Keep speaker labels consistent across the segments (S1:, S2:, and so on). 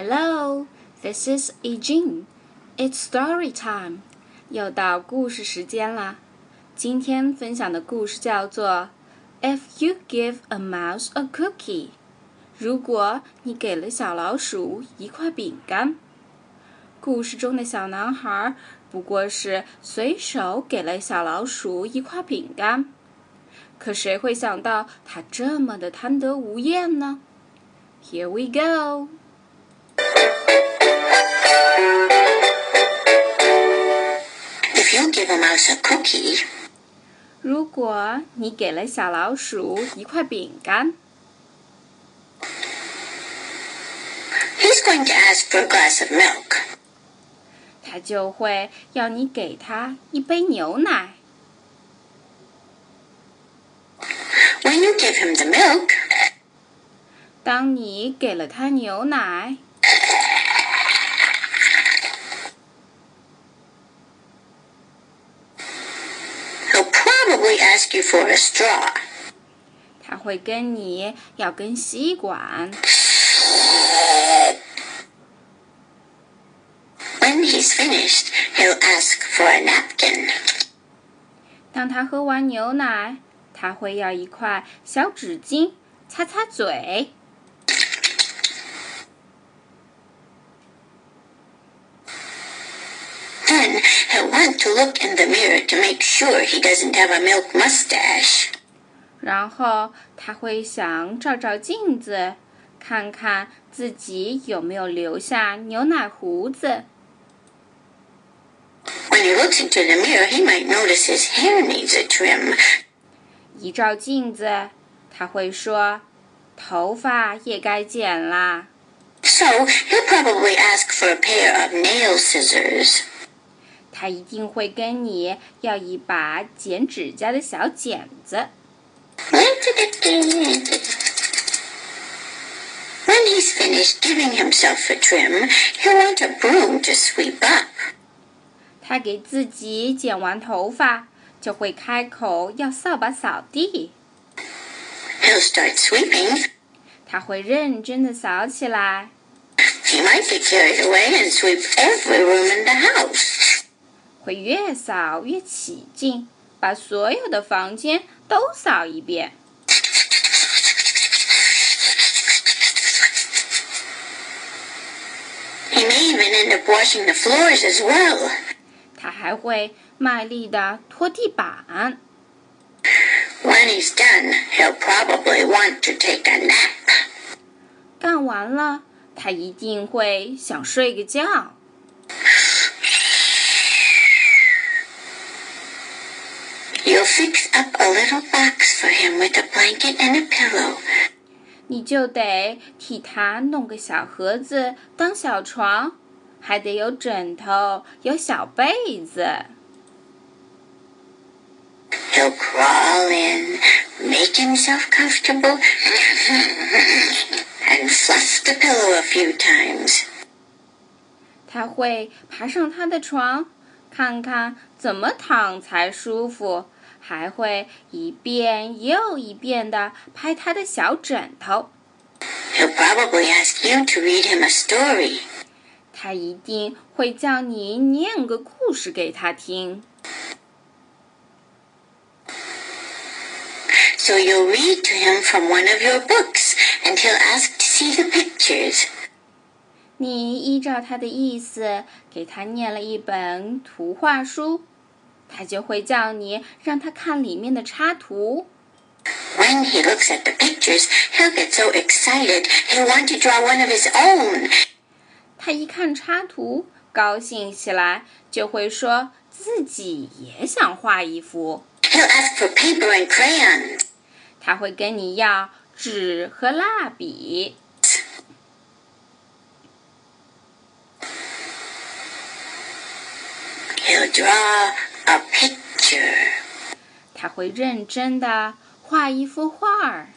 S1: Hello, this is Eugene. It's story time. 又到故事时间啦。今天分享的故事叫做《If You Give a Mouse a Cookie》。如果你给了小老鼠一块饼干。故事中的小男孩不过是随手给了小老鼠一块饼干，可谁会想到他这么的贪得无厌呢？Here we go.
S2: If you give a mouse a cookie,
S1: 如果你给了小老鼠一块饼干，
S2: he's going to ask for a glass of milk.
S1: 它就会要你给它一杯牛奶。
S2: When you give him the milk,
S1: 当你给了它牛奶，
S2: ask you for a straw.
S1: 它会跟你要根吸管。
S2: When he's finished, he'll ask for a napkin.
S1: 当他喝完牛奶，他会要一块小纸巾擦擦嘴。
S2: to look in the mirror to make sure he doesn't have a milk mustache.
S1: 然后他会想照照镜子，看看自己有没有留下牛奶胡子。
S2: When he looks into the mirror, he might notice his hair needs a trim.
S1: 一照镜子，他会说：“头发也该剪啦。
S2: So he'll probably ask for a pair of nail scissors. ”
S1: 他一定会跟你要一把剪指甲的小剪子。
S2: When he's finished giving himself a trim, he'll want a broom to sweep up.
S1: 他给自己剪完头发，就会开口要扫把扫地。
S2: He'll start sweeping.
S1: 他会认真的扫起来
S2: ，He might get carried away and sweep every room in the house.
S1: 会越扫越起劲，把所有的房间都扫一遍。
S2: Washing the floors as well.
S1: 他还会卖力的拖地板。
S2: When he's done, he'll probably want to take a nap.
S1: 干完了，他一定会想睡个觉。
S2: You'll fix up a little box for him with a blanket and a pillow.
S1: 你就得替他弄个小盒子当小床，还得有枕头，有小被子。
S2: He'll crawl in, make himself comfortable, and fluff the pillow a few times.
S1: 他会爬上他的床，看看怎么躺才舒服， 还会一遍又一遍地拍他的小枕头。
S2: He'll probably ask you to read him a story.
S1: 他一定会叫你念个故事给他听。
S2: So you'll read to him from one of your books, and he'll ask to see the pictures.
S1: 你依照他的意思给他念了一本图画书，他就会叫你让他看里面的插图。
S2: When he looks at the pictures, he'll get so excited he'll want to draw one of his own.
S1: 他一看插图，高兴起来，就会说自己也想画一幅。
S2: He'll ask for paper and crayons.
S1: 他会跟你要纸和蜡笔。
S2: He'll draw a picture.
S1: 他会认真的画一幅画儿。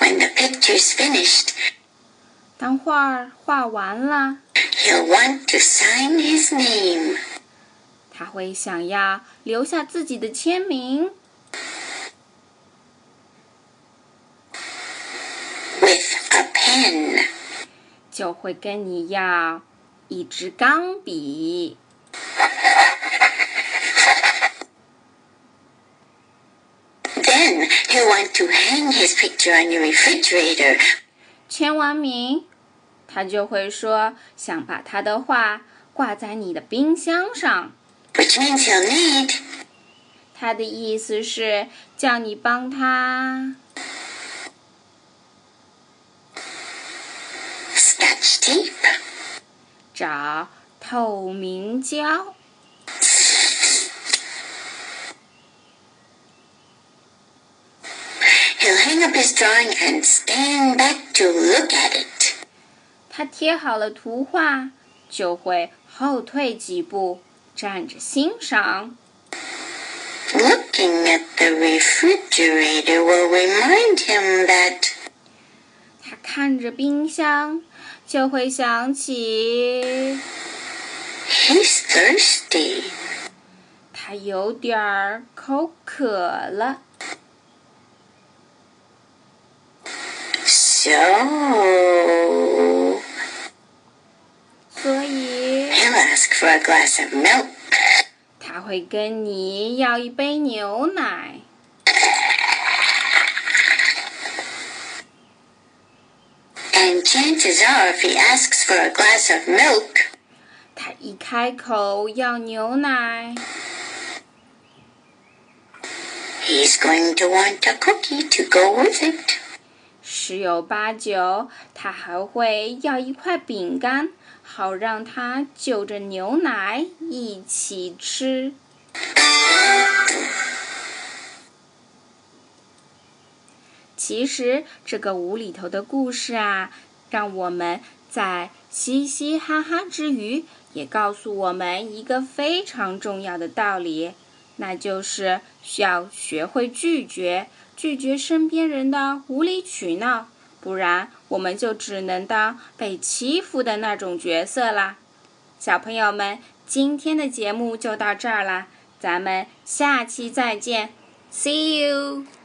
S2: When the picture's finished,
S1: 当画儿画完了
S2: ，he'll want to sign his name.
S1: 他会想要留下自己的签名。
S2: with a pen. pen.
S1: 就会跟你要一支钢笔。
S2: Then he'll want to hang his picture on your refrigerator.
S1: 签完名，他就会说想把他的画挂在你的冰箱上。
S2: Which means he'll need
S1: 他的意思是叫你帮他
S2: scotch tape.
S1: 找透明胶。
S2: He'll hang up his drawing and stand back to look at it.
S1: 他贴好了图画，就会后退几步，站着欣赏。
S2: Looking at the refrigerator will remind him that
S1: 他看着冰箱，就会想起
S2: he's thirsty.
S1: 他有点儿口渴了。
S2: So
S1: 所以
S2: he'll ask for a glass of milk.
S1: 他会跟你要一杯牛奶。
S2: And chances are, if he asks for a glass of milk,
S1: 他一开口要牛奶，
S2: he's going to want a cookie to go with it.
S1: 十有八九他还会要一块饼干，好让他就着牛奶一起吃。 其实这个无厘头的故事啊，让我们在嘻嘻哈哈之余，也告诉我们一个非常重要的道理，那就是需要学会拒绝，拒绝身边人的无理取闹，不然我们就只能当被欺负的那种角色啦。小朋友们，今天的节目就到这儿啦，咱们下期再见，See you。